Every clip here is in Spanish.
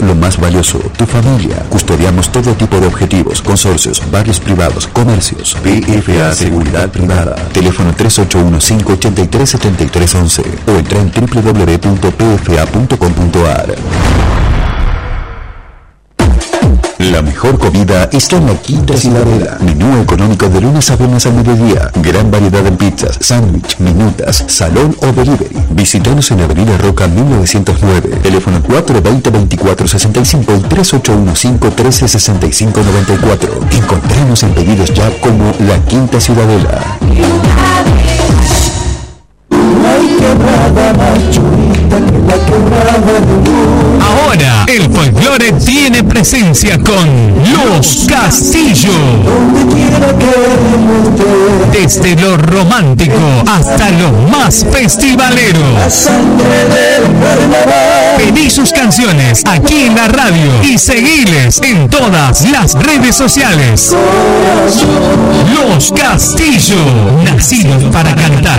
lo más valioso, tu familia. Custodiamos todo tipo de objetivos, consorcios, barrios privados, comercios. PFA Seguridad Privada. Teléfono 3815-837311 o entra en www.pfa.com.ar. La mejor comida está en la Quinta Ciudadela. Menú económico de lunes a viernes al mediodía. Gran variedad en pizzas, sándwich, minutas, salón o delivery. Visítanos en Avenida Roca 1909. Teléfono 420-2465 y 3815-1365-94. Encontremos en pedidos ya como La Quinta Ciudadela. Ahora el folclore tiene presencia con Los Castillo. Desde lo romántico hasta lo más festivalero. Pedí sus canciones aquí en la radio y seguiles en todas las redes sociales. Los Castillo, nacidos para cantar.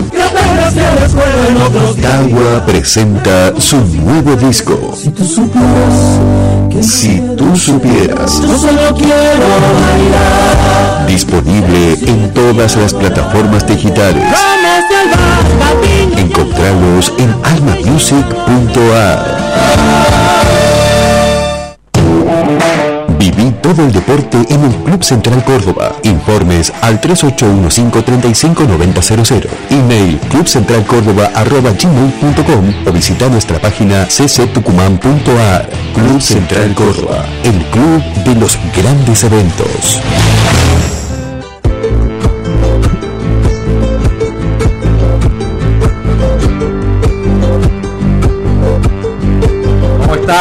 Tawa presenta su nuevo disco. Si tú supieras, disponible en todas las plataformas digitales. Encontrarlos en almamusic.ar. todo el deporte en el Club Central Córdoba. Informes al 3815-359000. Email clubcentralcórdoba.gmail.com o visita nuestra página cctucumán.ar. Club Central Córdoba, el club de los grandes eventos.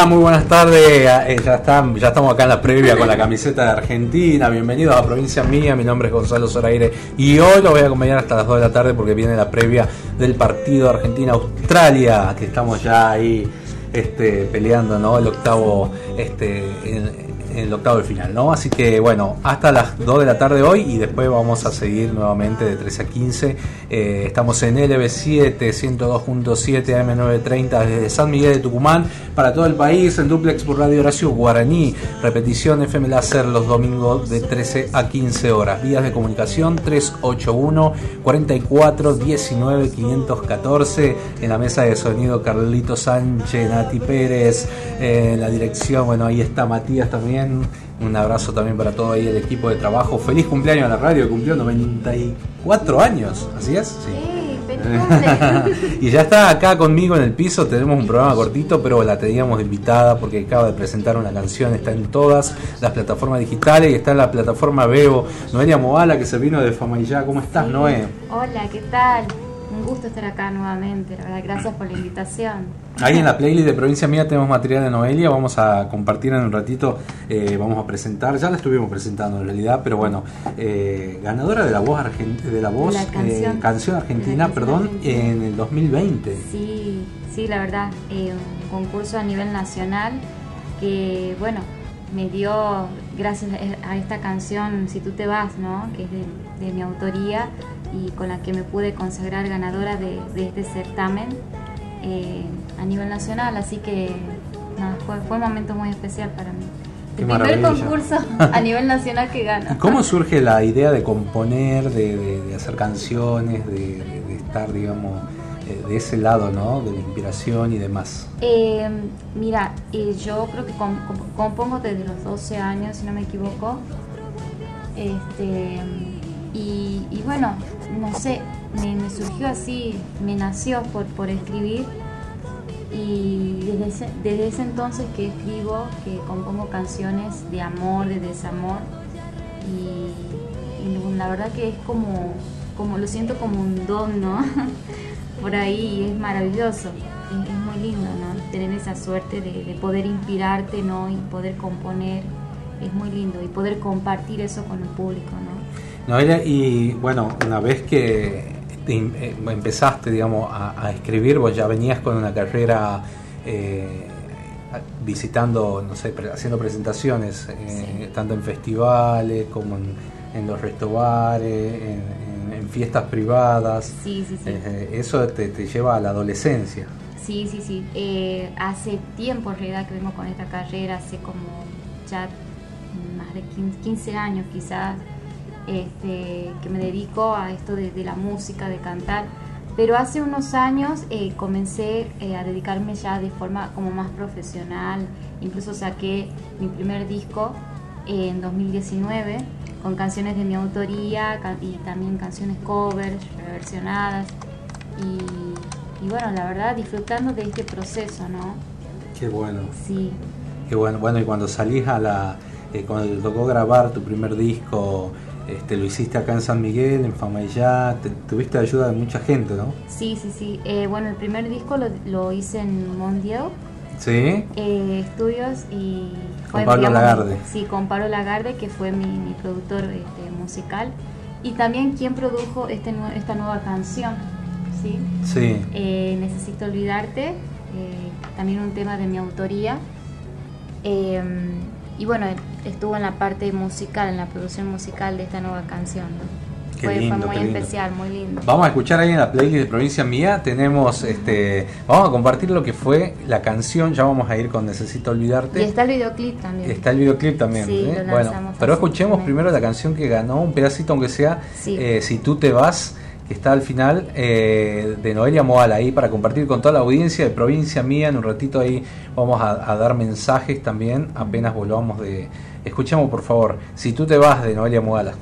¿Cómo está? Muy buenas tardes. Eh, ya, están, ya estamos acá en la previa con la camiseta de Argentina. Bienvenidos a Provincia Mía. Mi nombre es Gonzalo Zoraire y hoy lo voy a acompañar hasta las 2 de la tarde porque viene la previa del partido Argentina-Australia, que estamos ya ahí este, peleando, ¿no? El octavo, este, en el octavo de final, ¿no? Así que bueno, hasta las 2 de la tarde hoy y después vamos a seguir nuevamente de 13 a 15. Eh, estamos en LB7, 102.7 AM930 desde San Miguel de Tucumán para todo el país en duplex por Radio Horacio Guaraní. Repetición FM Láser los domingos de 13 a 15 horas. Vías de comunicación 381 44 19 514. En la mesa de sonido Carlito Sánchez, Nati Pérez. Eh, en la dirección, bueno, ahí está Matías también. Un abrazo también para todo ahí el equipo de trabajo. Feliz cumpleaños a la radio, cumplió 94 años, ¿así es? Sí. y ya está acá conmigo en el piso, tenemos un programa cortito, pero la teníamos invitada porque acaba de presentar una canción, está en todas las plataformas digitales y está en la plataforma Veo. Noelia Moala, que se vino de Famayá, ¿cómo estás, Noé? Hola, ¿qué tal? Un gusto estar acá nuevamente, la verdad, gracias por la invitación. Ahí en la playlist de Provincia Mía tenemos material de Noelia, vamos a compartir en un ratito, eh, vamos a presentar, ya la estuvimos presentando en realidad, pero bueno, eh, ganadora de la voz, de la voz La canción. eh, canción argentina, La canción perdón, argentina. en el 2020. Sí, sí, la verdad, un concurso a nivel nacional que, bueno, me dio, gracias a esta canción, Si tú te vas, ¿no? Que es de, de mi autoría y con la que me pude consagrar ganadora de, de este certamen eh, a nivel nacional, así que nada, fue, fue un momento muy especial para mí. Qué El primer concurso a nivel nacional que gano. ¿Y cómo surge la idea de componer, de, de- de hacer canciones, de, estar, digamos, de ese lado, ¿no? De la inspiración y demás. Eh, mira, eh, yo creo que com- com- compongo desde los 12 años, si no me equivoco. Este, y, y bueno, no sé, me, surgió así, me nació por, por escribir. Y desde ese, desde ese entonces que escribo, que compongo canciones de amor, de desamor. Y, la verdad que es como, como lo siento como un don, ¿no? Por ahí es maravilloso. Es muy lindo, ¿no? Tener esa suerte de, poder inspirarte, ¿no? Y poder componer, es muy lindo. Y poder compartir eso con el público, ¿no? Noelia, y bueno, una vez que eh, empezaste, digamos, a, escribir, vos ya venías con una carrera eh, visitando, no sé, haciendo presentaciones, eh, tanto en festivales como en, los restaurantes, en, fiestas privadas. Sí, sí, sí. eso te, lleva a la adolescencia. Sí, sí, sí. hace tiempo en realidad que vengo con esta carrera, hace como ya más de 15 años quizás este, que me dedico a esto de, la música, de cantar. Pero hace unos años eh, comencé eh, a dedicarme ya de forma como más profesional. Incluso saqué mi primer disco en 2019 con canciones de mi autoría y también canciones covers, reversionadas. Y, bueno, la verdad, disfrutando de este proceso, ¿no? Qué bueno. Sí. Qué bueno. Bueno, y cuando salís a la. Eh, cuando te tocó grabar tu primer disco, este, lo hiciste acá en San Miguel, en Famayá, tuviste ayuda de mucha gente, ¿no? Sí, sí, sí. Eh, bueno, el primer disco lo, hice en Mondial. Sí. Eh, estudios y... Con Pablo Lagarde. Sí, con Pablo Lagarde, que fue mi, productor este, musical. Y también quien produjo este, esta nueva canción, ¿sí? Sí. Eh, Necesito Olvidarte, también un tema de mi autoría. Y bueno, estuvo en la parte musical, en la producción musical de esta nueva canción. fue, muy especial, muy lindo. Vamos a escuchar ahí en la playlist de Provincia Mía, tenemos, este, vamos a compartir lo que fue la canción, ya vamos a ir con Necesito Olvidarte. Y está el videoclip también. Está el videoclip también. ¿eh? bueno, pero escuchemos primero la canción que ganó, un pedacito aunque sea, eh, Si tú te vas está al final eh, de Noelia Moal ahí para compartir con toda la audiencia de provincia mía. En un ratito ahí vamos a, dar mensajes también apenas volvamos de, Escuchemos por favor, si tú te vas de Noelia Mugala.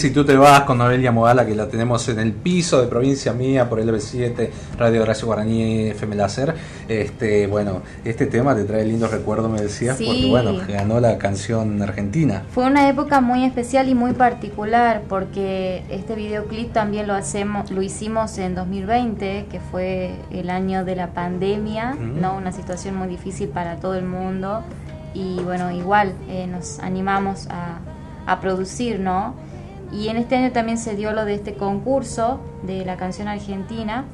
Si tú te vas con Noelia Modala que la tenemos en el piso de provincia mía por el LB7 Radio Horacio Guaraní FM Láser este bueno este tema te trae lindos recuerdos me decías porque bueno ganó la canción argentina. Fue una época muy especial y muy particular porque este videoclip también lo hacemos lo hicimos en 2020 que fue el año de la pandemia no una situación muy difícil para todo el mundo. Y bueno igual eh, nos animamos a a producir, ¿no? Y en este año también se dio lo de este concurso de la canción argentina,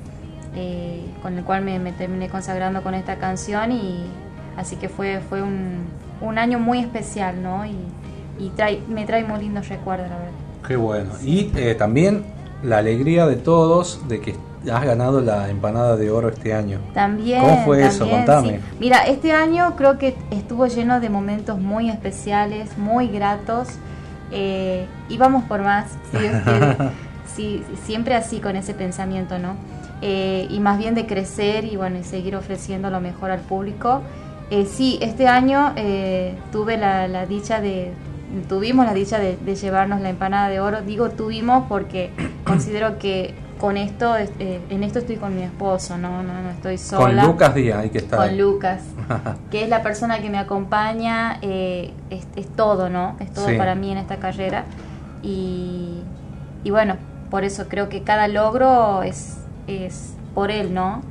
eh, con el cual me, terminé consagrando con esta canción y así que fue, fue un, un año muy especial, ¿no? Y, y trae, me trae muy lindos recuerdos, la verdad. Qué bueno. Y eh, también la alegría de todos de que has ganado la empanada de oro este año. También. ¿Cómo fue eso? Contame. Mira, este año creo que estuvo lleno de momentos muy especiales, muy gratos eh, y vamos por más, sí, siempre así con ese pensamiento, ¿no? Eh, y más bien de crecer y bueno, y seguir ofreciendo lo mejor al público. Eh, sí, este año tuve la, dicha de, tuvimos la dicha de, llevarnos la empanada de oro. Digo tuvimos porque considero que con esto, en esto estoy con mi esposo, no, no, no estoy sola. Con Lucas Díaz, hay que estar. Con Lucas, que es la persona que me acompaña, eh, es, todo, ¿no? Es todo para mí en esta carrera. Y, y bueno, por eso creo que cada logro es, es por él, ¿no?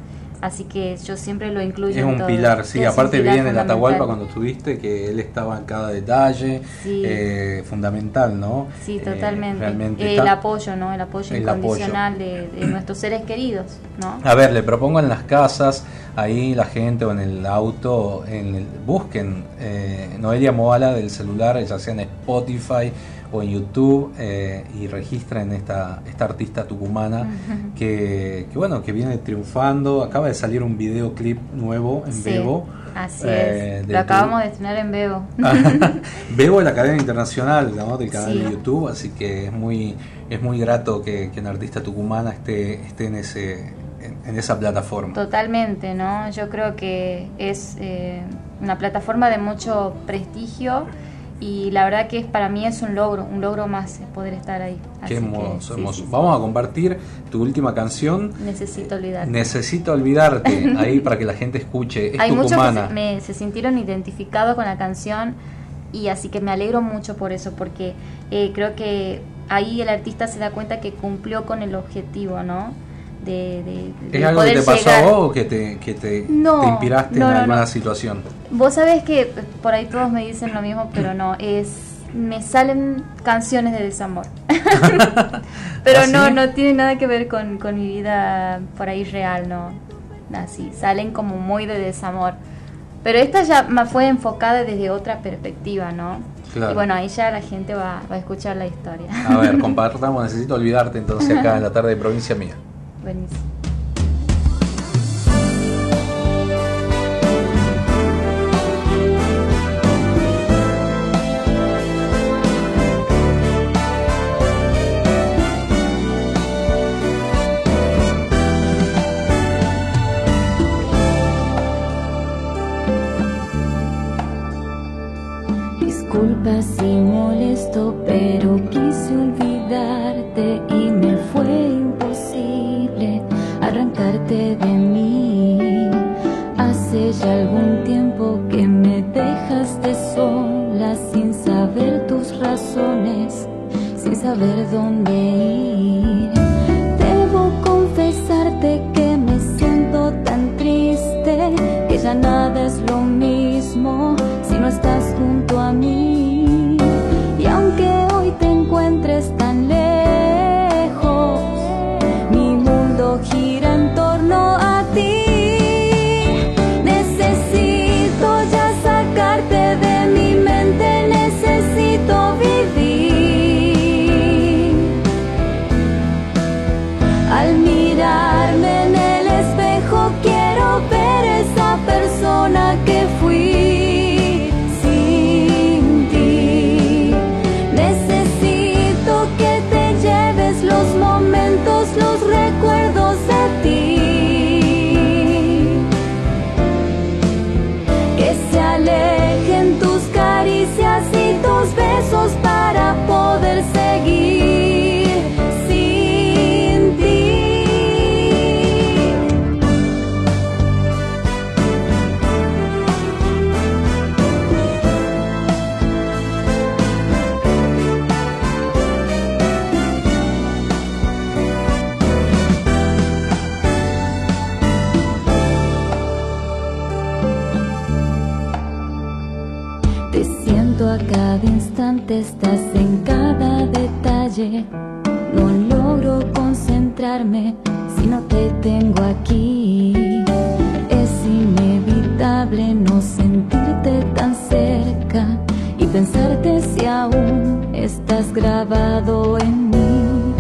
Así que yo siempre lo incluyo. Es un pilar, sí. Aparte bien en Atahualpa cuando estuviste, que él estaba en cada detalle, eh, fundamental, ¿no? Sí, eh, totalmente. el apoyo, ¿no? El apoyo incondicional De, nuestros seres queridos, ¿no? A ver, le propongo en las casas, ahí la gente o en el auto, en el, busquen eh, Noelia Moala del celular, ya sea en Spotify o en YouTube eh, y registren esta, esta artista tucumana que, bueno, que viene triunfando. Acaba de salir un videoclip nuevo en Bebo. Así eh, es. Lo acabamos de estrenar en Bebo. Bebo es la cadena internacional ¿no? del canal de YouTube, así que es muy, es muy grato que, que una artista tucumana esté, esté en ese en, esa plataforma. Totalmente, ¿no? Yo creo que es eh, una plataforma de mucho prestigio y la verdad que es, para mí es un logro, un logro más poder estar ahí. Qué hermoso, hermoso. Vamos a compartir tu última canción. Necesito olvidarte. Necesito olvidarte, ahí para que la gente escuche. Es Hay muchos que se, sintieron identificados con la canción y así que me alegro mucho por eso, porque eh, creo que ahí el artista se da cuenta que cumplió con el objetivo, ¿no? De, ¿Es algo que te pasó a vos o que te, que te, inspiraste en alguna situación? Vos sabés que por ahí todos me dicen lo mismo, pero no, es me salen canciones de desamor. pero ¿Ah, no, no tiene nada que ver con, con mi vida por ahí real, no. Así, salen como muy de desamor. Pero esta ya fue enfocada desde otra perspectiva, ¿no? Y bueno, ahí ya la gente va, va a escuchar la historia. A ver, compartamos, necesito olvidarte entonces acá en la tarde de provincia mía. Buenísimo. Disculpa si molesto, pero saber tus razones, sin saber dónde ir. Si no te tengo aquí. Es inevitable no sentirte tan cerca y pensarte si aún estás grabado en mí.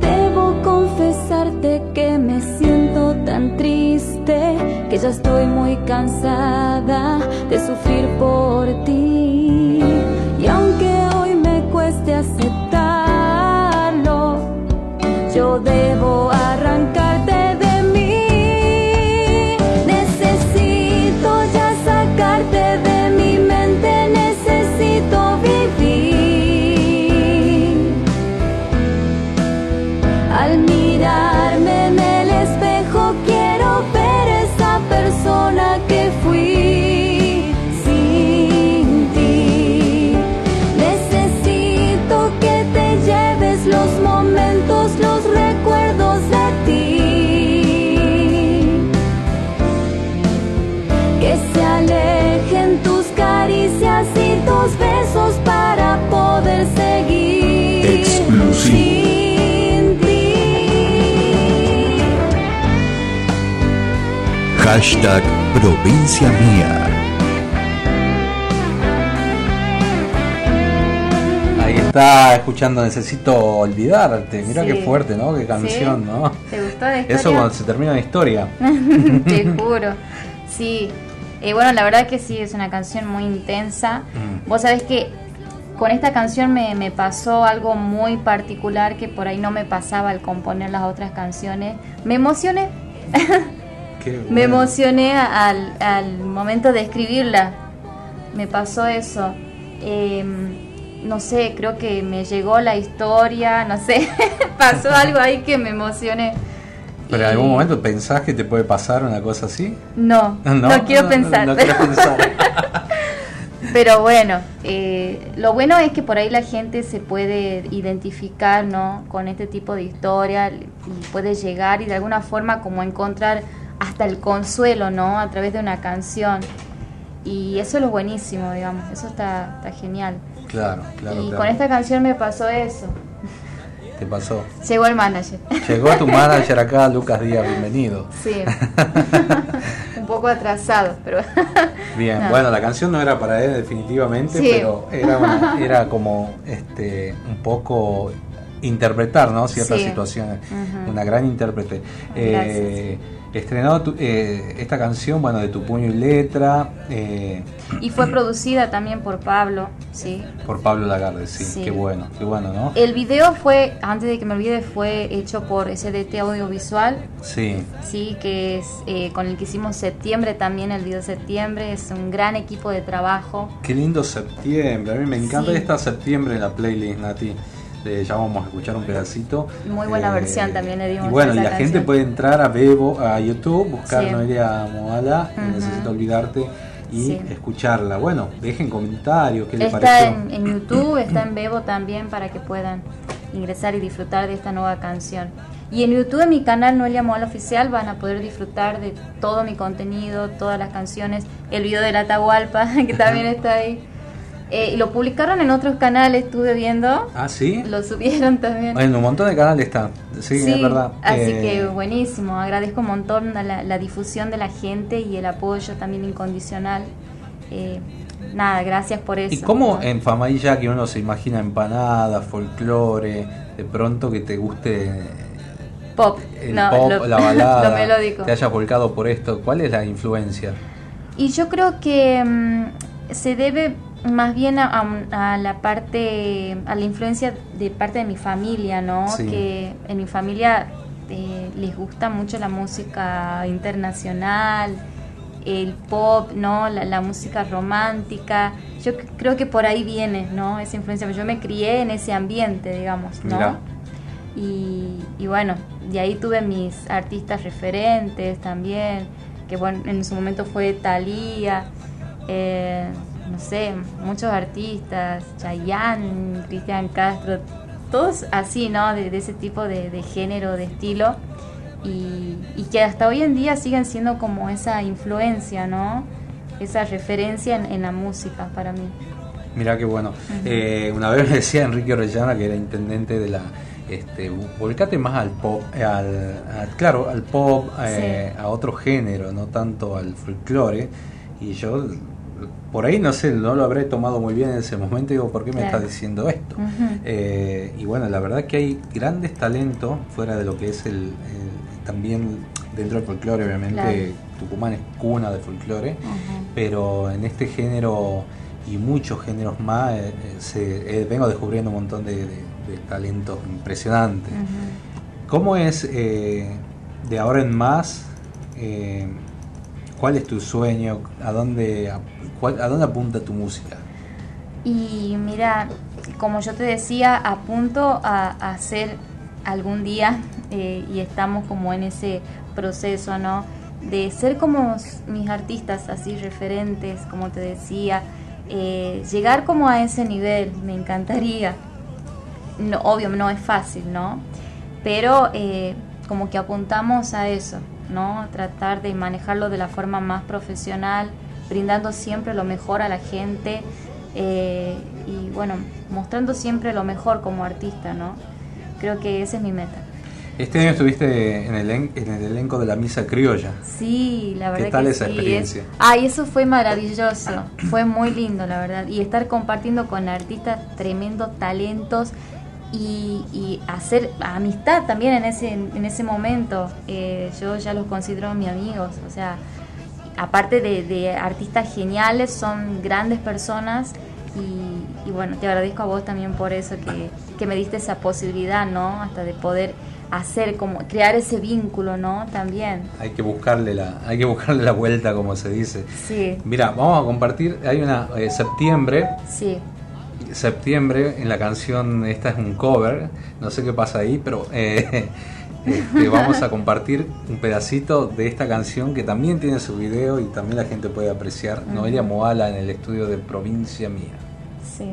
Debo confesarte que me siento tan triste que ya estoy muy cansada Hashtag Provincia Mía. Ahí está escuchando Necesito Olvidarte. Mira Sí. qué fuerte, ¿no? Qué canción, Sí. ¿no? ¿Te gustó la historia? Eso cuando se termina la historia. Te juro. Sí. Eh, bueno, la verdad que sí, es una canción muy intensa. Mm. Vos sabés que con esta canción me, me pasó algo muy particular que por ahí no me pasaba al componer las otras canciones. Me emocioné. Me emocioné al, al momento de escribirla. Me pasó eso. Eh, no sé, creo que me llegó la historia, no sé. pasó algo ahí que me emocioné. Pero en algún momento pensás que te puede pasar una cosa así. No, no, quiero pensar. No, pero, quiero pensar. pero bueno, eh, lo bueno es que por ahí la gente se puede identificar ¿no? con este tipo de historia y puede llegar y de alguna forma como encontrar hasta el consuelo ¿no? a través de una canción. Y eso es lo buenísimo, digamos, eso está, está genial. Claro, claro. y claro. con esta canción me pasó eso. Te pasó. Llegó el manager. Llegó tu manager acá, Lucas Díaz, bienvenido. Sí. Un poco atrasado, pero... Bien, No. bueno, la canción no era para él definitivamente, Sí. pero era, una- era como este un poco interpretar, ¿no? Ciertas Sí. situaciones. Una gran intérprete. Eh, estrenado tu- eh, esta canción, bueno, de tu puño y letra, eh, Y fue producida también por Pablo, sí. por Pablo Lagarde, sí, Sí. qué bueno, qué bueno, ¿no? El video fue, antes de que me olvide, fue hecho por SDT Audiovisual, Sí, sí, que es eh, con el que hicimos septiembre también, el video de septiembre. Es un gran equipo de trabajo. qué lindo septiembre, a mí me encanta Sí. esta septiembre en la playlist, Nati. Eh, ya vamos a escuchar un pedacito. Muy buena versión también le dimos Y bueno, y la gente puede entrar a Bebo, a YouTube, buscar Sí. Noelia Moala, Ujú. Necesito Olvidarte, y Sí. escucharla. Bueno, dejen comentarios, qué les Está pareció. en, en YouTube, está en Bebo también para que puedan ingresar y disfrutar de esta nueva canción. Y en YouTube, en mi canal Noelia Moal Oficial, van a poder disfrutar de todo mi contenido, todas las canciones, el video de la Atahualpa, que también está ahí. Eh, y lo publicaron en otros canales, estuve viendo, Ah, sí. lo subieron también. En un montón de canales está. Sí, es verdad. así Eh, que buenísimo, agradezco un montón la, la difusión de la gente y el apoyo también incondicional. Eh, nada, gracias por eso. ¿Y cómo ¿no? en Famailla que uno se imagina empanadas, folclore, de pronto que te guste Pop, el no, pop, lo, la balada, lo melódico. te hayas volcado por esto? ¿Cuál es la influencia? Y yo creo que mm, se debe más bien a, a la parte, a la influencia de parte de mi familia, ¿no? Sí. Que en mi familia eh, les gusta mucho la música internacional, el pop, ¿no? La, la música romántica. Yo creo que por ahí viene, ¿no? Esa influencia. Yo me crié en ese ambiente, digamos, ¿no? Mirá. Y, y bueno, de ahí tuve mis artistas referentes también, que bueno, en su momento fue Thalía, eh, no sé, muchos artistas, Chayanne, Cristian Castro, todos así, ¿no? De, de ese tipo de, de género, de estilo, y, y que hasta hoy en día siguen siendo como esa influencia, ¿no? esa referencia en, la música para mí. Mira qué bueno. Eh, una vez me decía Enrique Orellana, que era intendente de la este, volcate más al pop, al, claro, al pop, eh, a otro género, no tanto al folclore. Y yo, por ahí no sé, no lo habré tomado muy bien en ese momento. Digo, ¿por qué me está diciendo esto? Eh, y bueno, la verdad que hay grandes talentos fuera de lo que es el, también dentro del folclore, obviamente. Tucumán es cuna de folclore, pero en este género y muchos géneros más eh, se, vengo descubriendo un montón de de talento impresionante. ¿Cómo es eh, de ahora en más? Eh, ¿Cuál es tu sueño? ¿A dónde, a, ¿A dónde apunta tu música? Y mira, como yo te decía, apunto a, hacer algún día, eh, y estamos como en ese proceso, ¿no? De ser como mis artistas así referentes, como te decía, llegar como a ese nivel, me encantaría no, obvio no es fácil, ¿no? Pero eh, como que apuntamos a eso, ¿no? Tratar de manejarlo de la forma más profesional, brindando siempre lo mejor a la gente eh, y bueno, mostrando siempre lo mejor como artista, ¿no? Creo que esa es mi meta. Este año estuviste en el, en el elenco de la Misa Criolla. Sí, la verdad. ¿Qué tal esa experiencia? Ay, eso fue maravilloso. fue muy lindo, la verdad. Y estar compartiendo con artistas tremendos talentos y, hacer amistad también en ese, en ese momento. Eh, yo ya los considero mis amigos, o sea, aparte de, artistas geniales, son grandes personas y, bueno, te agradezco a vos también por eso, que, que, me diste esa posibilidad, ¿no? Hasta de poder hacer, como crear ese vínculo, ¿no? También. Hay que buscarle la, hay que buscarle la vuelta, como se dice. Sí. Mira, vamos a compartir, hay una, eh, septiembre. Sí septiembre, en la canción, esta es un cover, no sé qué pasa ahí, pero eh, este, vamos a compartir un pedacito de esta canción que también tiene su video y también la gente puede apreciar. Noelia Moala en el estudio de Provincia Mía. Sí.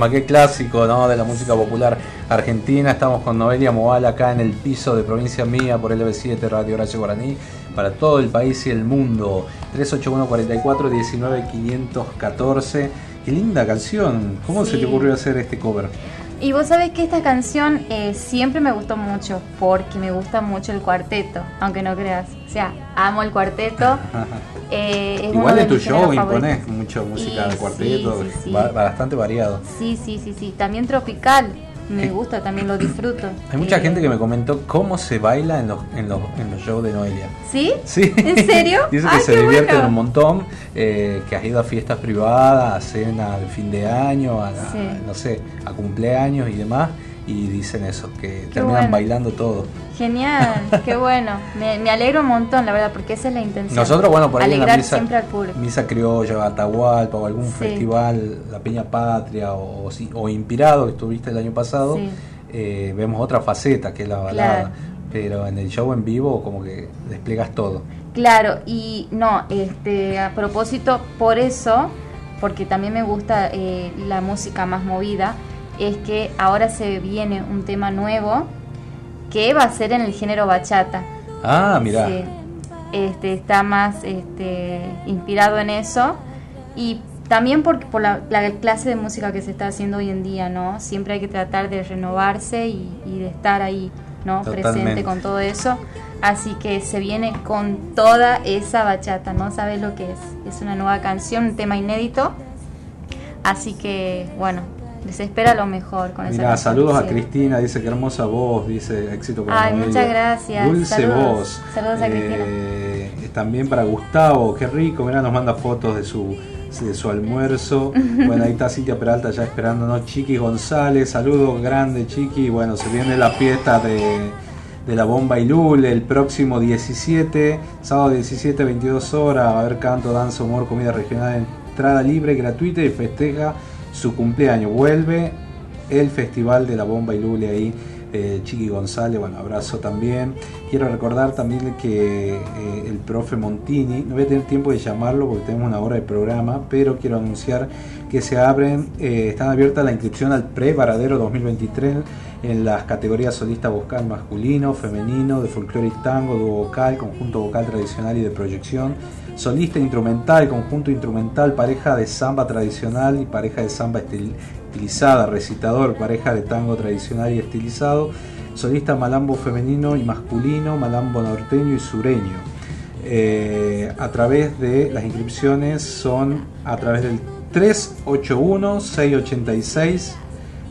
Tema, qué clásico, ¿no? De la música popular argentina. Estamos con Noelia Moal acá en el piso de Provincia Mía por LB7 Radio Horacio Guaraní para todo el país y el mundo. 381 44 19 514. Qué linda canción. ¿Cómo se te ocurrió hacer este cover? Y vos sabés que esta canción eh, siempre me gustó mucho porque me gusta mucho el cuarteto, aunque no creas. O sea, amo el cuarteto. Eh, Igual en tu show impones mucha música de cuarteto, bastante variado. Sí, sí, sí, sí. También tropical. Me gusta, también lo disfruto. Hay mucha eh, gente que me comentó cómo se baila en los, en los, en los shows de Noelia. ¿Sí? Sí. ¿En serio? Dice que se divierten un montón, eh, que has ido a fiestas privadas, a cena de fin de año, a, no sé, a cumpleaños y demás, y dicen eso, que terminan bailando todo. Genial, qué bueno. Me, alegro un montón, la verdad, porque esa es la intención. Nosotros, bueno, por ahí en la misa, misa criolla, Atahualpa o algún festival, la Peña Patria o, o, Inspirado, que estuviste el año pasado, eh, vemos otra faceta que es la balada. Pero en el show en vivo como que desplegas todo. Claro, y no, este, a propósito, por eso, porque también me gusta eh, la música más movida, es que ahora se viene un tema nuevo que va a ser en el género bachata. Ah, mira. este, está más este, inspirado en eso y también por, por la, clase de música que se está haciendo hoy en día, ¿no? Siempre hay que tratar de renovarse y, de estar ahí, ¿no? Presente con todo eso. Así que se viene con toda esa bachata, ¿no? ¿Sabes lo que es? Es una nueva canción, un tema inédito. Así que, bueno, les espera lo mejor con Mira, saludos a Cristina, dice que hermosa voz, dice éxito con Ay, muchas gracias. Dulce voz. Saludos a eh, Cristina. También para Gustavo, qué rico, mira, nos manda fotos de su de su almuerzo. Bueno, ahí está Cintia Peralta ya esperándonos. Chiqui González, saludos grande Chiqui. Bueno, se viene la fiesta de, de la Bomba y Lule el próximo 17, sábado 17, 22 horas. Va a haber canto, danza, humor, comida regional, entrada libre, gratuita y festeja su cumpleaños. Vuelve el Festival de la Bomba y Lule ahí. Eh, Chiqui González, bueno, abrazo también. Quiero recordar también que eh, el profe Montini, no voy a tener tiempo de llamarlo porque tenemos una hora de programa, pero quiero anunciar que se abren, eh, están abiertas la inscripción al pre-Varadero 2023 en las categorías solista vocal masculino, femenino, de folclore y tango, dúo vocal, conjunto vocal tradicional y de proyección, solista instrumental, conjunto instrumental, pareja de samba tradicional y pareja de samba estilizada, recitador, pareja de tango tradicional y estilizado, solista malambo femenino y masculino, malambo norteño y sureño. Eh, a través de las inscripciones son a través del 381 686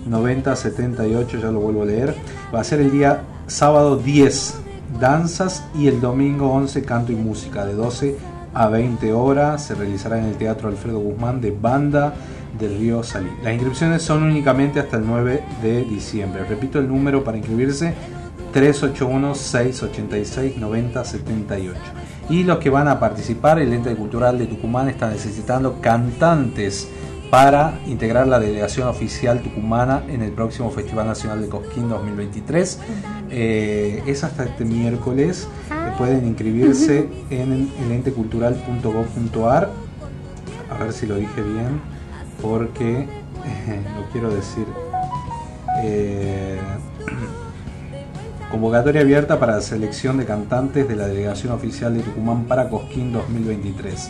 9078, ya lo vuelvo a leer. Va a ser el día sábado 10 danzas y el domingo 11 canto y música de 12 a 20 horas. Se realizará en el Teatro Alfredo Guzmán de Banda del Río Salí. Las inscripciones son únicamente hasta el 9 de diciembre. Repito el número para inscribirse 381-686-9078. Y los que van a participar, el ente cultural de Tucumán está necesitando cantantes para integrar la delegación oficial tucumana en el próximo Festival Nacional de Cosquín 2023. Eh, es hasta este miércoles. Ah. pueden inscribirse en elentecultural.gov.ar. A ver si lo dije bien, porque lo quiero decir. Eh, convocatoria abierta para la selección de cantantes de la delegación oficial de Tucumán para Cosquín 2023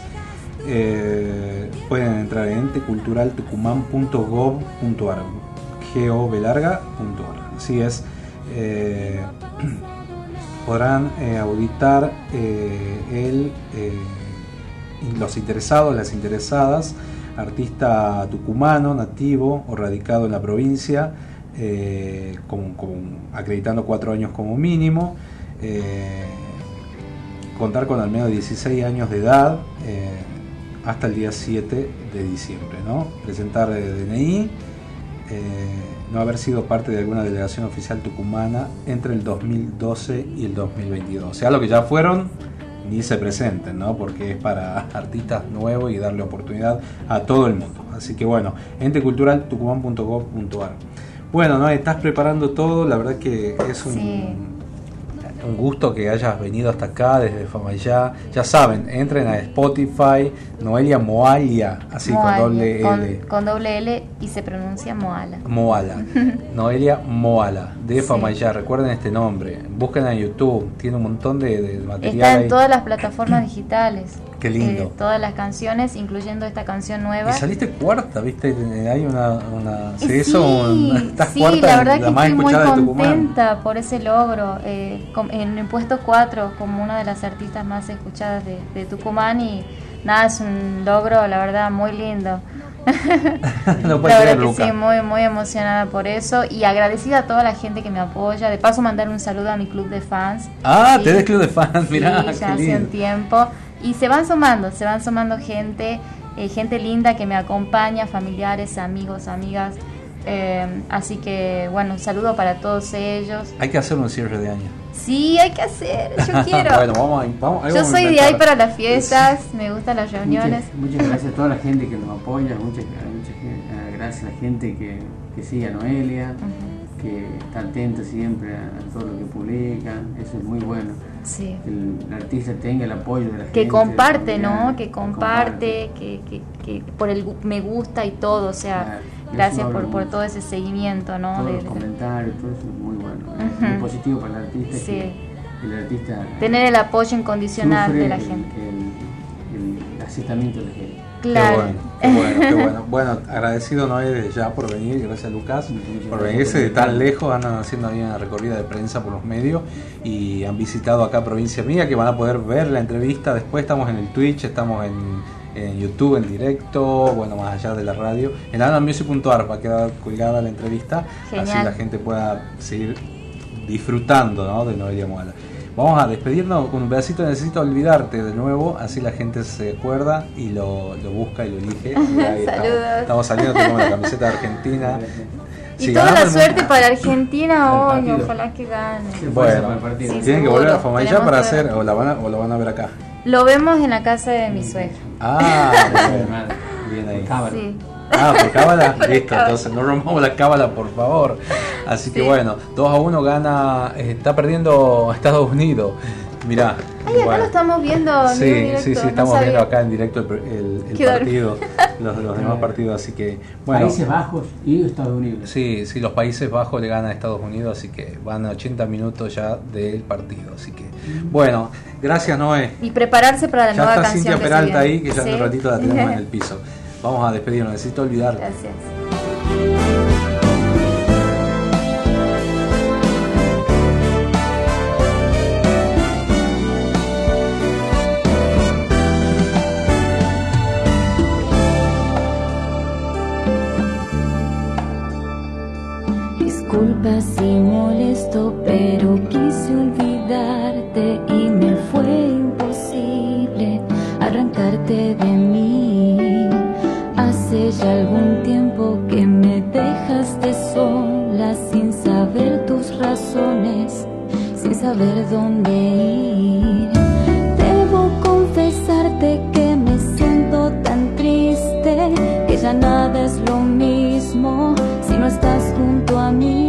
eh, pueden entrar en enteculturaltucumán.gov.ar govelarga.ar así es eh, podrán auditar el, los interesados las interesadas artista tucumano nativo o radicado en la provincia con, acreditando cuatro años como mínimo contar con al menos 16 años de edad hasta el día 7 de diciembre. ¿no? Presentar DNI, eh, no haber sido parte de alguna delegación oficial tucumana entre el 2012 y el 2022. O sea, lo que ya fueron, ni se presenten, ¿no? porque es para artistas nuevos y darle oportunidad a todo el mundo. Así que bueno, enteculturaltucumán.gov.ar. Bueno, ¿no? estás preparando todo, la verdad que es un... un gusto que hayas venido hasta acá desde Famayá. Ya saben, entren a Spotify, Noelia Moalia, así con doble L. Con doble L y se pronuncia Moala. Moala. Noelia Moala, de Famayá. Recuerden este nombre. Busquen en YouTube, tiene un montón de, de material. Está en todas las plataformas digitales. Qué lindo. Eh, todas las canciones, incluyendo esta canción nueva. Y saliste cuarta, ¿viste? Hay una. una sí, sí, la verdad que estoy muy contenta por ese logro. Eh, en el puesto 4, como una de las artistas más escuchadas de, Tucumán, y nada, es un logro, la verdad, muy lindo. no la verdad que sí, muy, muy emocionada por eso y agradecida a toda la gente que me apoya. De paso, mandar un saludo a mi club de fans. Ah, tenés club de fans, mirá. ya hace un tiempo. Y se van sumando, se van sumando gente, eh, gente linda que me acompaña, familiares, amigos, amigas. Eh, así que bueno, un saludo para todos ellos. Hay que hacer un cierre de año. Sí, hay que hacer, yo quiero. bueno, vamos, vamos, yo soy de ahí para las fiestas, me gustan las reuniones. Muchas, gracias a toda la gente que nos apoya, muchas, muchas gracias a la gente que, que sigue a Noelia, que está atenta siempre a, a, todo lo que publican, eso es muy bueno sí. que el, artista tenga el apoyo de la gente. Que comparte, ¿no? Que comparte, Que, que, que, por el me gusta y todo, o sea, gracias por, por todo ese seguimiento, ¿no? Todos los comentarios, todo eso es muy bueno, es muy positivo para el artista. Sí. Que el artista Tener el apoyo incondicional de la gente. El, el, aceptamiento de la gente. Claro. Qué bueno, qué bueno, bueno. agradecido Noé ya por venir, gracias Lucas por venirse de tan lejos, andan haciendo bien una recorrida de prensa por los medios y han visitado acá Provincia Mía, que van a poder ver la entrevista después, estamos en el Twitch, estamos en, YouTube en directo, bueno, más allá de la radio, en andamusic.ar va a quedar colgada la entrevista, así la gente pueda seguir disfrutando ¿no? de Noelia Moala. Vamos a despedirnos con un pedacito Necesito Olvidarte de nuevo, así la gente se acuerda y lo, lo busca y lo elige. Saludos. Estamos, saliendo con la camiseta de Argentina. Y toda la suerte para Argentina hoy, ojalá que gane. Bueno, tienen que volver a Famayá para hacer, o, la van a, o lo van a ver acá. Lo vemos en la casa de mi suegra. Ah, bien ahí. Sí. Ah, por cábala, listo, entonces no rompamos la cábala, por favor. Así que bueno, 2 a 1 gana, eh, está perdiendo Estados Unidos. Mirá. Ay, acá lo estamos viendo. Sí, sí, sí, estamos viendo acá en directo el, el, partido, los, los demás partidos, así que bueno. Países Bajos y Estados Unidos. Sí, sí, los Países Bajos le ganan a Estados Unidos, así que van a 80 minutos ya del partido, así que bueno, gracias Noé. Y prepararse para la ya nueva está canción. Cintia Peralta ahí, que ya en un ratito la tenemos en el piso. Vamos a despedirnos, necesito olvidar. Gracias. Disculpa si molesto, pero quise olvidarte y me fue imposible arrancarte de mí. Hace ya algún tiempo que me dejaste sola sin saber tus razones, sin saber dónde ir. Debo confesarte que me siento tan triste que ya nada es lo mismo si no estás junto a mí.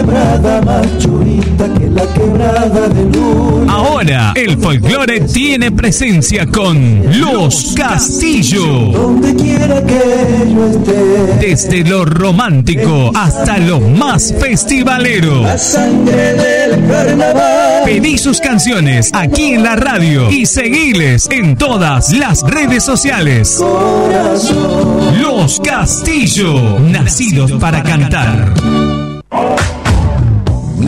Quebrada más churita que la quebrada de luna. Ahora, el folclore tiene presencia con Los Castillo. Donde quiera que yo esté. Desde lo romántico hasta lo más festivalero. La sangre del carnaval. Pedí sus canciones aquí en la radio y seguiles en todas las redes sociales. Corazón. Los Castillo, nacidos para cantar.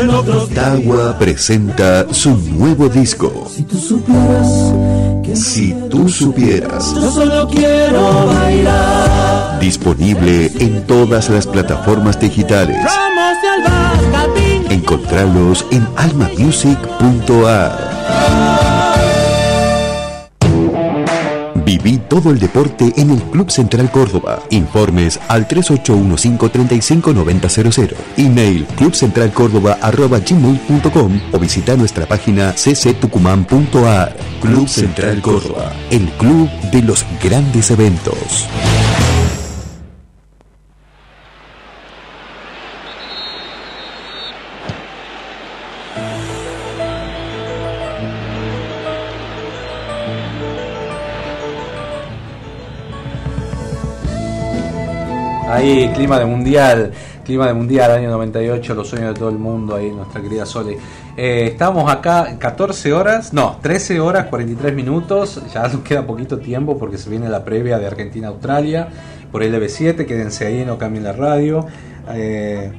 En otros Tawa presenta su nuevo disco. Si tú supieras que Si tú supieras. yo solo quiero bailar. Disponible en todas las plataformas digitales. Encontralos en almamusic.ar. Viví todo el deporte en el Club Central Córdoba. Informes al 3815-359000. Email clubcentralcórdoba.gmail.com o visita nuestra página cctucumán.ar. Club Central Córdoba, el club de los grandes eventos. Ahí, clima de mundial, clima de mundial, año 98, los sueños de todo el mundo, ahí nuestra querida Sole. Eh, estamos acá 14 horas, no, 13 horas 43 minutos, ya nos queda poquito tiempo porque se viene la previa de Argentina-Australia por el LB7, quédense ahí, no cambien la radio. Eh,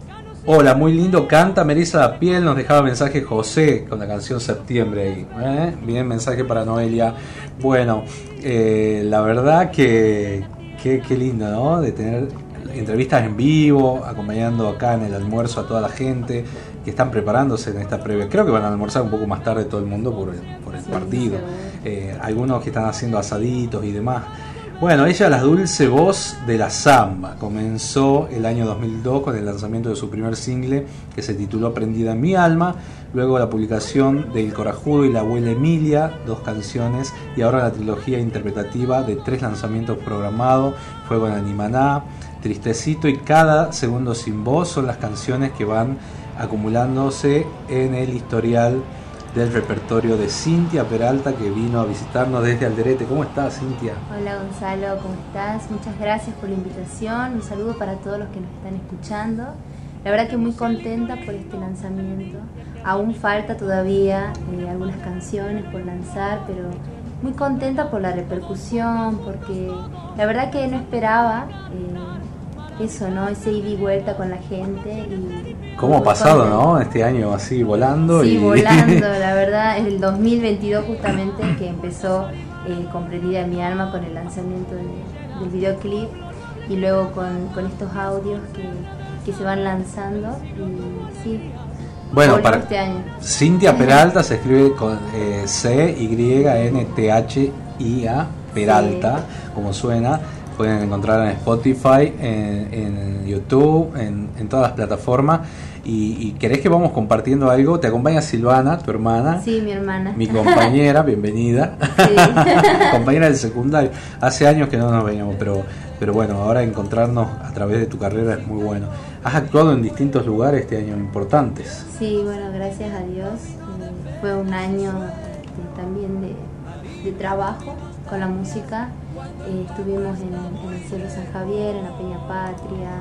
hola, muy lindo, canta Melissa la piel, nos dejaba mensaje José con la canción Septiembre ahí. ¿eh? Bien, mensaje para Noelia. Bueno, la verdad que, que, qué lindo, ¿no? De tener entrevistas en vivo, acompañando acá en el almuerzo a toda la gente que están preparándose en esta previa. Creo que van a almorzar un poco más tarde todo el mundo por el, por el partido. Eh, algunos que están haciendo asaditos y demás. Bueno, ella la dulce voz de la samba. Comenzó el año 2002 con el lanzamiento de su primer single que se tituló Prendida en mi alma. Luego la publicación de El Corajudo y la abuela Emilia, dos canciones. Y ahora la trilogía interpretativa de tres lanzamientos programados. Fuego en Animaná, Tristecito y Cada Segundo Sin Voz son las canciones que van acumulándose en el historial del repertorio de Cintia Peralta que vino a visitarnos desde Alderete. ¿Cómo estás, Cintia? Hola Gonzalo, ¿cómo estás? Muchas gracias por la invitación. Un saludo para todos los que nos están escuchando. La verdad que muy contenta por este lanzamiento. Aún falta todavía eh, algunas canciones por lanzar, pero muy contenta por la repercusión, porque la verdad que no esperaba eh, eso, ¿no? Ese ida y vuelta con la gente. Y ¿Cómo ha pasado, no? Este año así volando. Sí, y... volando, la verdad, es el 2022 justamente que empezó eh, con Prendida mi alma con el lanzamiento de- del videoclip y luego con, con estos audios que, que se van lanzando y sí. Bueno, para este año. Cintia Peralta se escribe con eh, C Y N T H I A Peralta, como suena. Pueden encontrarla en Spotify, en, en YouTube, en, en todas las plataformas. Y, y querés que vamos compartiendo algo, te acompaña Silvana, tu hermana, Sí, mi hermana. mi compañera, bienvenida, compañera del secundario. Hace años que no nos veíamos, pero, pero bueno, ahora encontrarnos a través de tu carrera es muy bueno. Has actuado en distintos lugares este año importantes. Sí, bueno, gracias a Dios. eh, fue un año este, también de, de trabajo con la música. Eh, estuvimos en, en el Cielo San Javier, en la Peña Patria,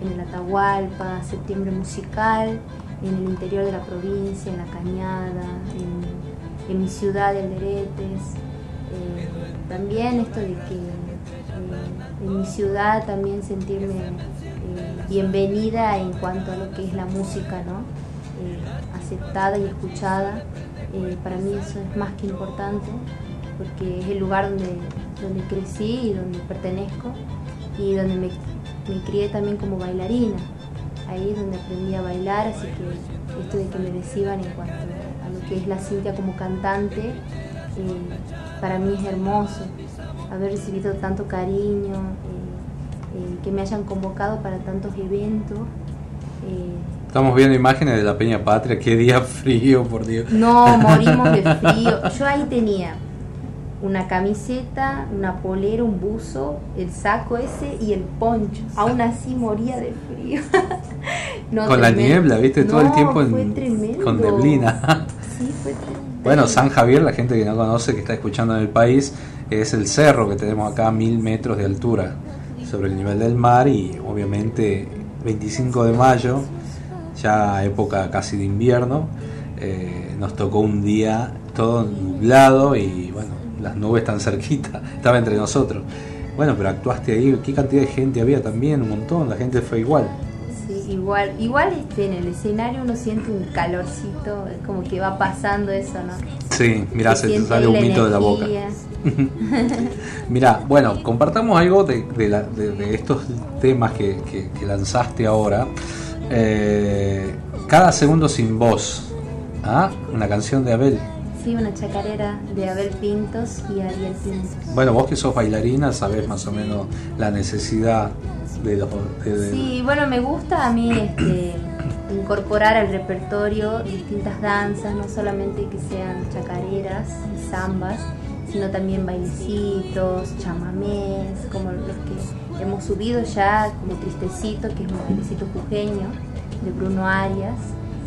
en, en el Atahualpa, Septiembre Musical, en el interior de la provincia, en la Cañada, en, en mi ciudad de Alderetes. Eh, también esto de que eh, en mi ciudad también sentirme eh, bienvenida en cuanto a lo que es la música, ¿no? Aceptada y escuchada. Para mí eso es más que importante porque es el lugar donde, donde crecí y donde pertenezco y donde me, me crié también como bailarina. Ahí es donde aprendí a bailar, así que esto de que me reciban en cuanto a lo que es la Cintia como cantante, eh, para mí es hermoso haber recibido tanto cariño, eh, eh, que me hayan convocado para tantos eventos. Estamos viendo imágenes de la Peña Patria, qué día frío, por Dios. no, morimos de frío. Yo ahí tenía una camiseta, una polera, un buzo, el saco ese y el poncho. Aún así moría de frío. No, con la niebla, viste, todo el tiempo en- con neblina. Sí, fue tremendo. Bueno, San Javier, la gente que no conoce, que está escuchando en el país, es el cerro que tenemos acá a mil metros de altura sobre el nivel del mar y obviamente 25 de mayo, ya época casi de invierno, eh, nos tocó un día todo nublado y bueno, las nubes tan cerquita, estaba entre nosotros. Bueno, pero actuaste ahí, qué cantidad de gente había también, un montón, la gente fue igual. Sí, igual, igual este, en el escenario uno siente un calorcito, es como que va pasando eso, ¿no? Sí, mirá, se te sale un mito de la boca. Mira, bueno, compartamos algo de, de la- de- de estos temas que, que- que lanzaste ahora. Eh, cada segundo sin voz. ¿Ah? Una canción de Abel. Sí, una chacarera de Abel Pintos y Ariel Pintos. Bueno, vos que sos bailarina, sabés más o menos la necesidad de los. de- Sí, bueno, me gusta a mí este, incorporar al repertorio distintas danzas, no solamente que sean chacareras y zambas, sino también bailecitos, chamamés, como los que hemos subido ya, como Tristecito, que es un bailecito jujeño de Bruno Arias,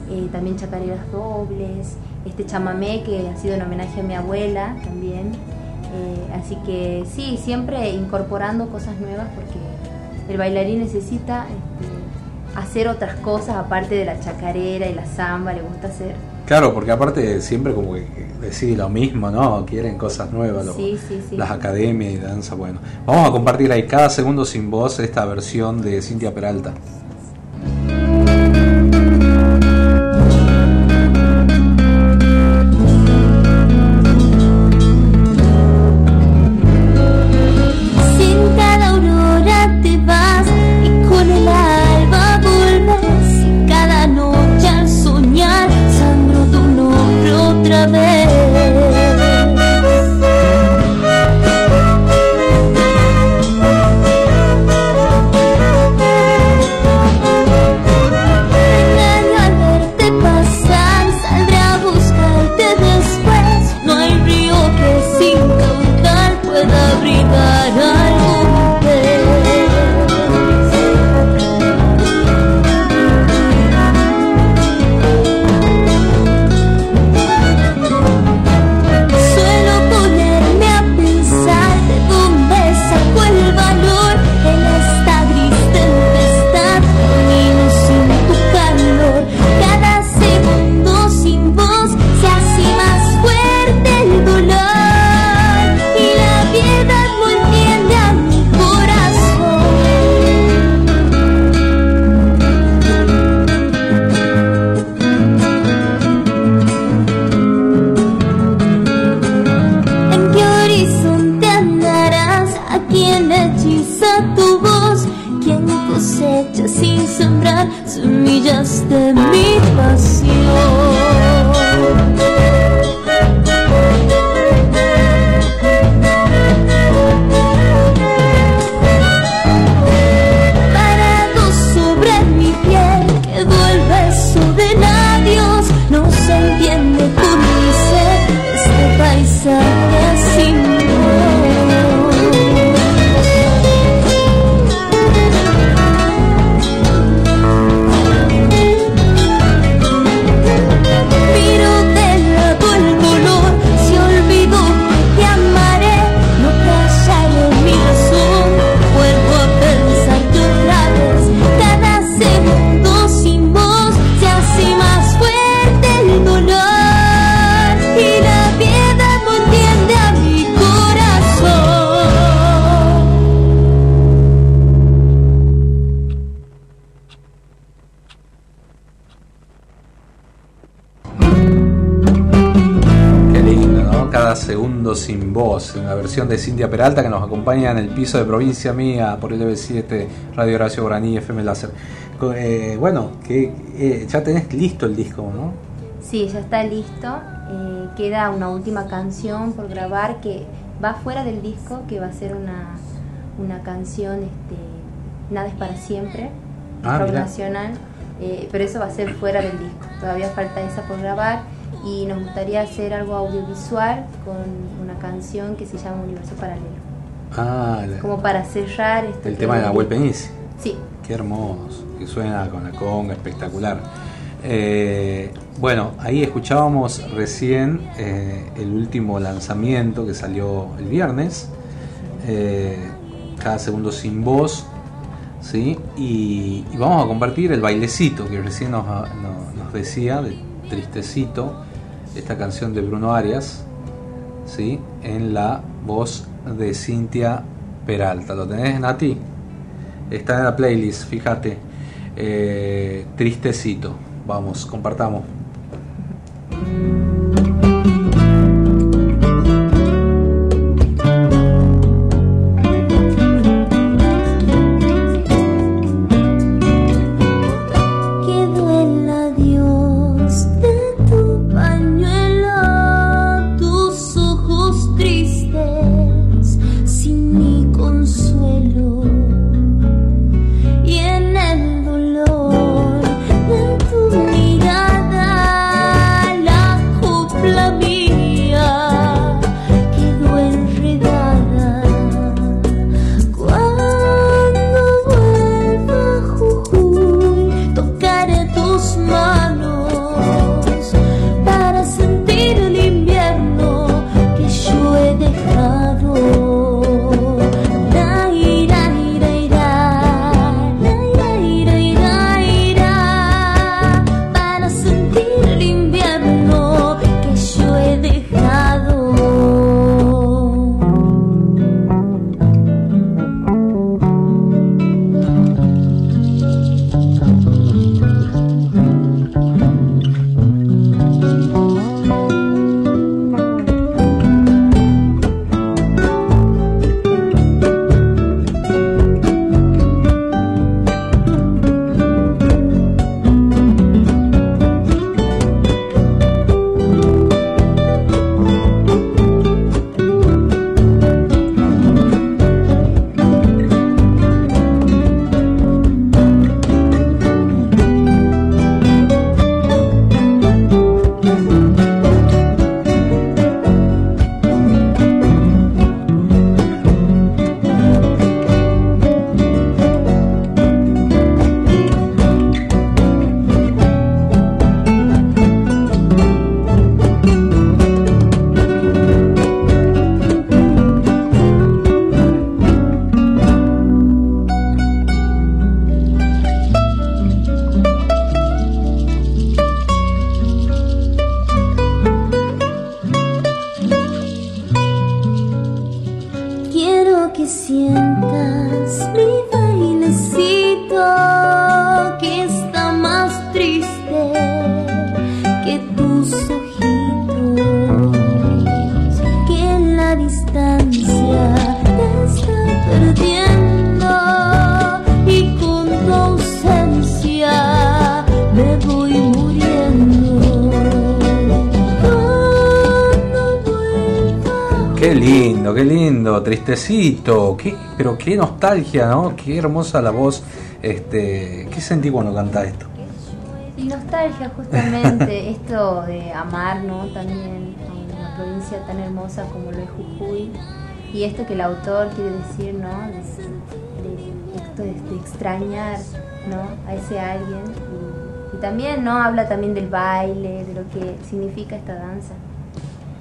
eh, también chacareras dobles, este chamamé que ha sido en homenaje a mi abuela también. Eh, así que sí, siempre incorporando cosas nuevas porque el bailarín necesita este, hacer otras cosas aparte de la chacarera y la samba, le gusta hacer. Claro, porque aparte siempre como que decís lo mismo, ¿no? Quieren cosas nuevas, los- Sí, sí, sí. las academias y danza. Bueno, vamos a compartir ahí cada segundo sin voz esta versión de Cintia Peralta. Voz, en la versión de Cintia Peralta que nos acompaña en el piso de provincia mía por el EB7, Radio Horacio Guaraní, FM Láser. Eh, bueno, que eh, ya tenés listo el disco, ¿no? Sí, ya está listo. Eh, queda una última canción por grabar que va fuera del disco, que va a ser una, una canción, este, Nada es para siempre, Ah, rock nacional, eh, pero eso va a ser fuera del disco. Todavía falta esa por grabar y nos gustaría hacer algo audiovisual con una canción que se llama Universo Paralelo. Ah, la- Como para cerrar este el tema de Nahuel Penici. Sí, Qué hermoso, que suena con la conga, espectacular. Eh, bueno, ahí escuchábamos recién eh, el último lanzamiento que salió el viernes, eh, cada segundo sin voz, ¿sí? Y, y vamos a compartir el bailecito que recién nos, no- nos decía, de Tristecito, esta canción de Bruno Arias, ¿sí? En la voz de Cintia Peralta. ¿Lo tenés, Nati? Está en la playlist, fíjate. Eh, tristecito. Vamos, compartamos. Lindo, qué lindo, tristecito, qué, pero qué nostalgia, ¿no? Qué hermosa la voz. Este, ¿Qué sentí cuando canta esto? Y nostalgia justamente, esto de amar, ¿no? También a una provincia tan hermosa como lo es Jujuy. Y esto que el autor quiere decir, ¿no? De, de- esto de, de extrañar, ¿no? A ese alguien. Y, y también, ¿no? Habla también del baile, de lo que significa esta danza.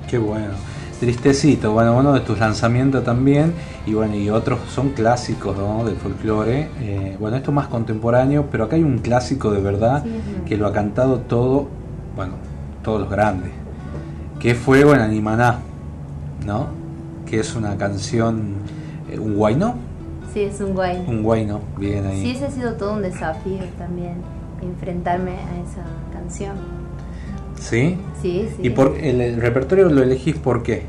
Qué bueno. Tristecito, bueno, uno de tus lanzamientos también, y bueno, y otros son clásicos ¿no? del folclore. Eh, bueno, esto más contemporáneo, pero acá hay un clásico de verdad Sí, que lo ha cantado todo, bueno, todos los grandes, que fue, bueno, Animaná, ¿no? Que es una canción, eh, un guayno, Sí, es un guay. un guayno, bien ahí. Sí, ese ha sido todo un desafío también, enfrentarme a esa canción. ¿Sí? Sí, sí. ¿Y por el, el repertorio lo elegís por qué?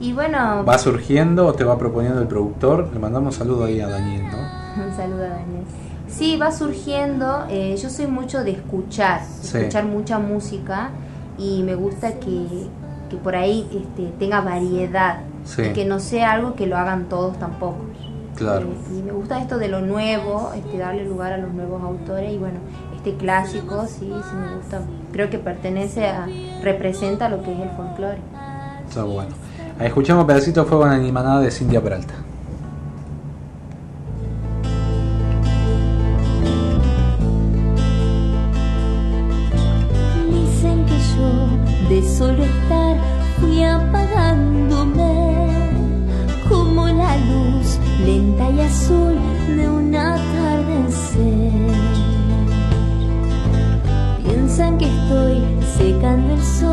Y bueno, ¿Va surgiendo o te va proponiendo el productor? Le mandamos saludo ahí a Daniel, ¿no? Un saludo a Daniel. Sí, va surgiendo. eh, yo soy mucho de escuchar, Sí. escuchar mucha música y me gusta que, que por ahí este, tenga variedad Sí. y que no sea algo que lo hagan todos tampoco. Claro. Eh, y me gusta esto de lo nuevo, este, darle lugar a los nuevos autores y bueno, este clásico sí, sí me gusta. Creo que pertenece a, representa lo que es el folclore. Está bueno. Ahí escuchamos pedacito de fuego en animada de Cintia Peralta. Dicen que yo de solo estar fui apagándome como la luz lenta y azul de un atardecer. Secando el sol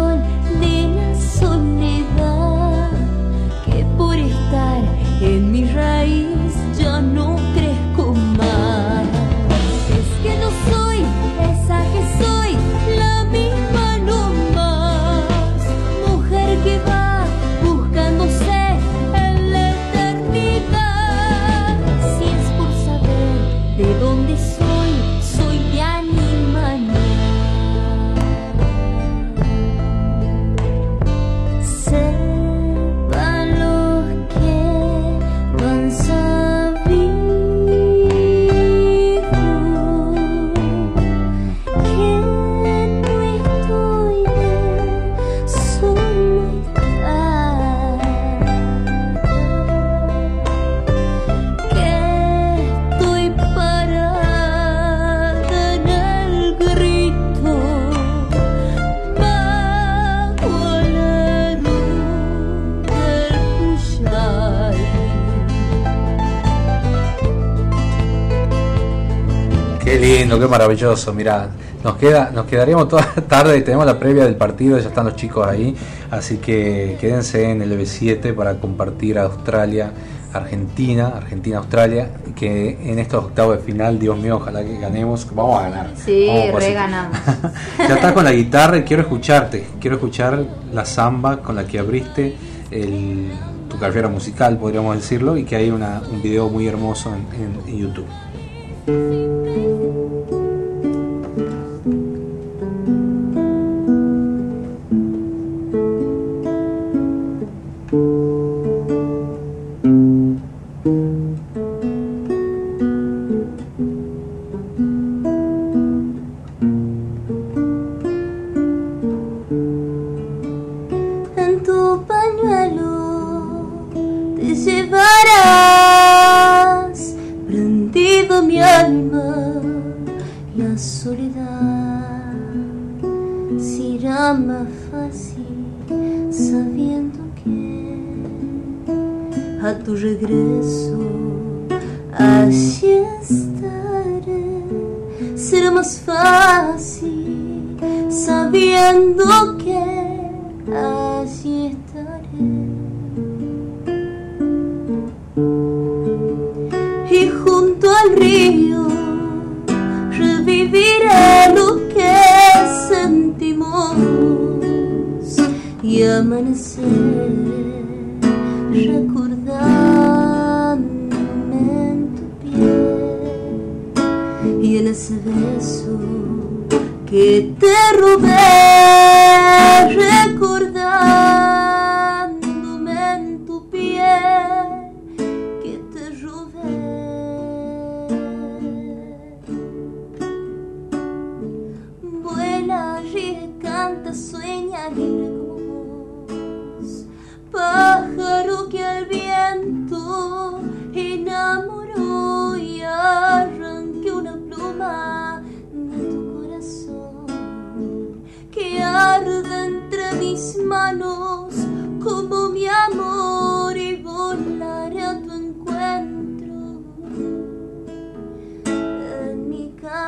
lindo, qué maravilloso. Mirá, nos queda, nos quedaríamos toda la tarde y tenemos la previa del partido, ya están los chicos ahí, así que quédense en el B7 para compartir Australia, Argentina, Argentina, Australia, que en estos octavos de final, Dios mío, ojalá que ganemos, vamos a ganar. Sí, Vamos por re si- ganamos. ya estás con la guitarra y quiero escucharte, quiero escuchar la samba con la que abriste el- tu carrera musical, podríamos decirlo, y que hay una, un video muy hermoso en- en- en YouTube.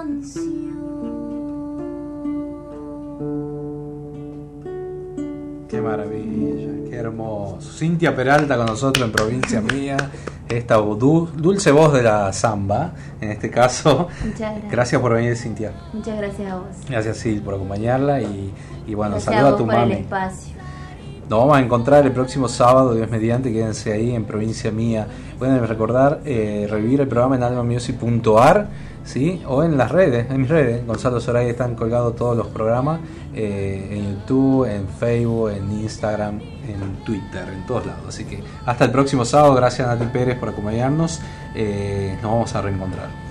Canción. Qué maravilla, qué hermoso. Cintia Peralta con nosotros en provincia mía. esta du- dulce voz de la samba, en este caso. Muchas gracias. Gracias por venir, Cintia. Muchas gracias a vos. Gracias, Sil, por acompañarla y, y bueno, gracias saluda a a tu el mami. espacio. Nos vamos a encontrar el próximo sábado, Dios mediante, quédense ahí en provincia mía. Pueden recordar, eh, revivir el programa en almamusic.ar, ¿sí? O en las redes, en mis redes. Gonzalo Soray están colgados todos los programas, eh, en YouTube, en Facebook, en Instagram, en Twitter, en todos lados. Así que hasta el próximo sábado, gracias Nati Pérez por acompañarnos. Eh, nos vamos a reencontrar.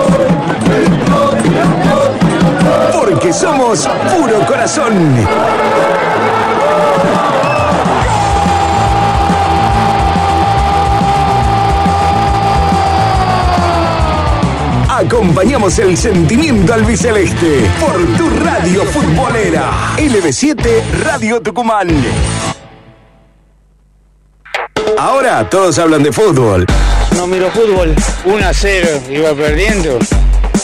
Porque somos puro corazón. Acompañamos el sentimiento albiceleste por tu radio futbolera. LB7 Radio Tucumán. Ahora todos hablan de fútbol. No miro fútbol. 1 a 0, iba perdiendo.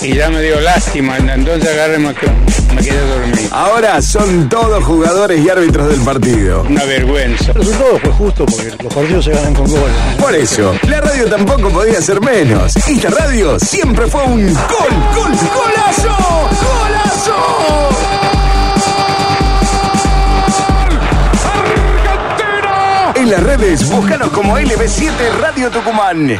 Y ya me dio lástima, entonces agarré me quedé, me quedé dormido. Ahora son todos jugadores y árbitros del partido. Una vergüenza. El resultado fue justo porque los partidos se ganan con goles. Por eso, la radio tampoco podía ser menos. Esta radio siempre fue un gol, gol, golazo, golazo. En las redes, búscanos como LB7 Radio Tucumán.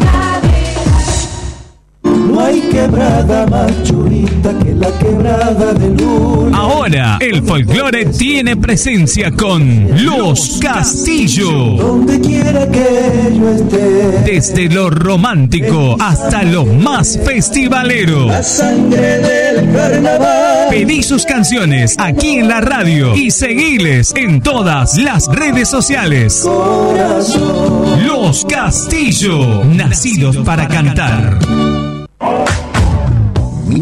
No hay quebrada más churita que la quebrada de luna. Ahora el folclore tiene presencia con Los Castillo. Donde quiera que yo esté. Desde lo romántico hasta lo más festivalero. La sangre del carnaval. Pedí sus canciones aquí en la radio y seguiles en todas las redes sociales. Corazón. Los Castillo, nacidos para cantar.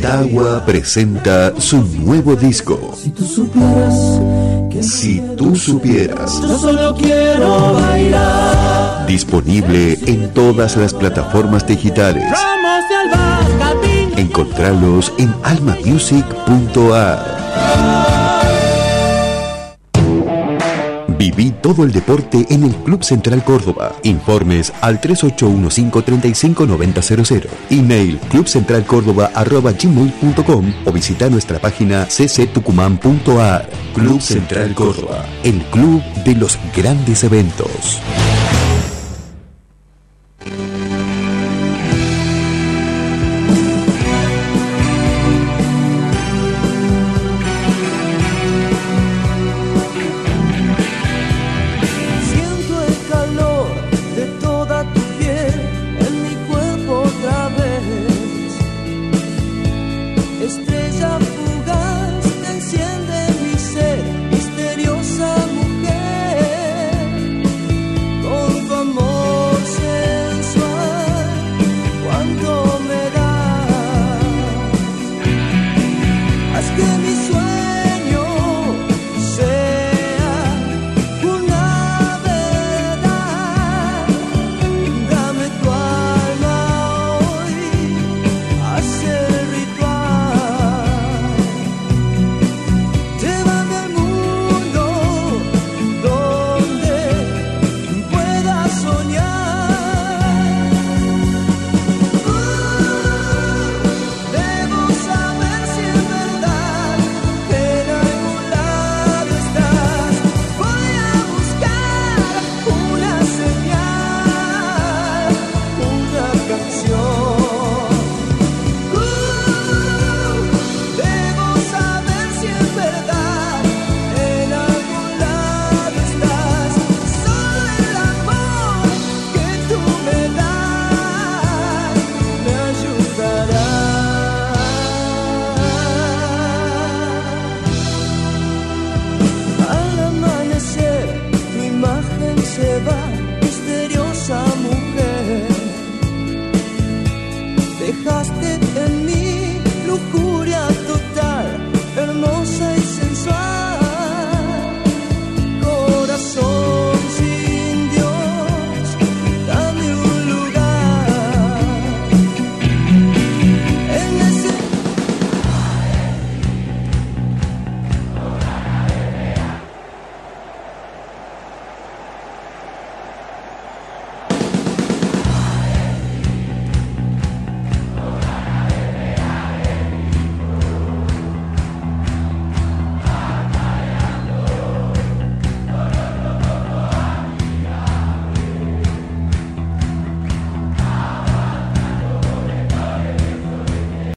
Tawa presenta su nuevo disco. Si tú supieras Si tú supieras, yo solo quiero bailar. disponible en todas las plataformas digitales. Encontralos en almamusic.ar. Viví todo el deporte en el Club Central Córdoba. Informes al 3815-359000. Email clubcentralcórdoba.gmail.com o visita nuestra página cctucumán.ar. Club Central Córdoba, el club de los grandes eventos.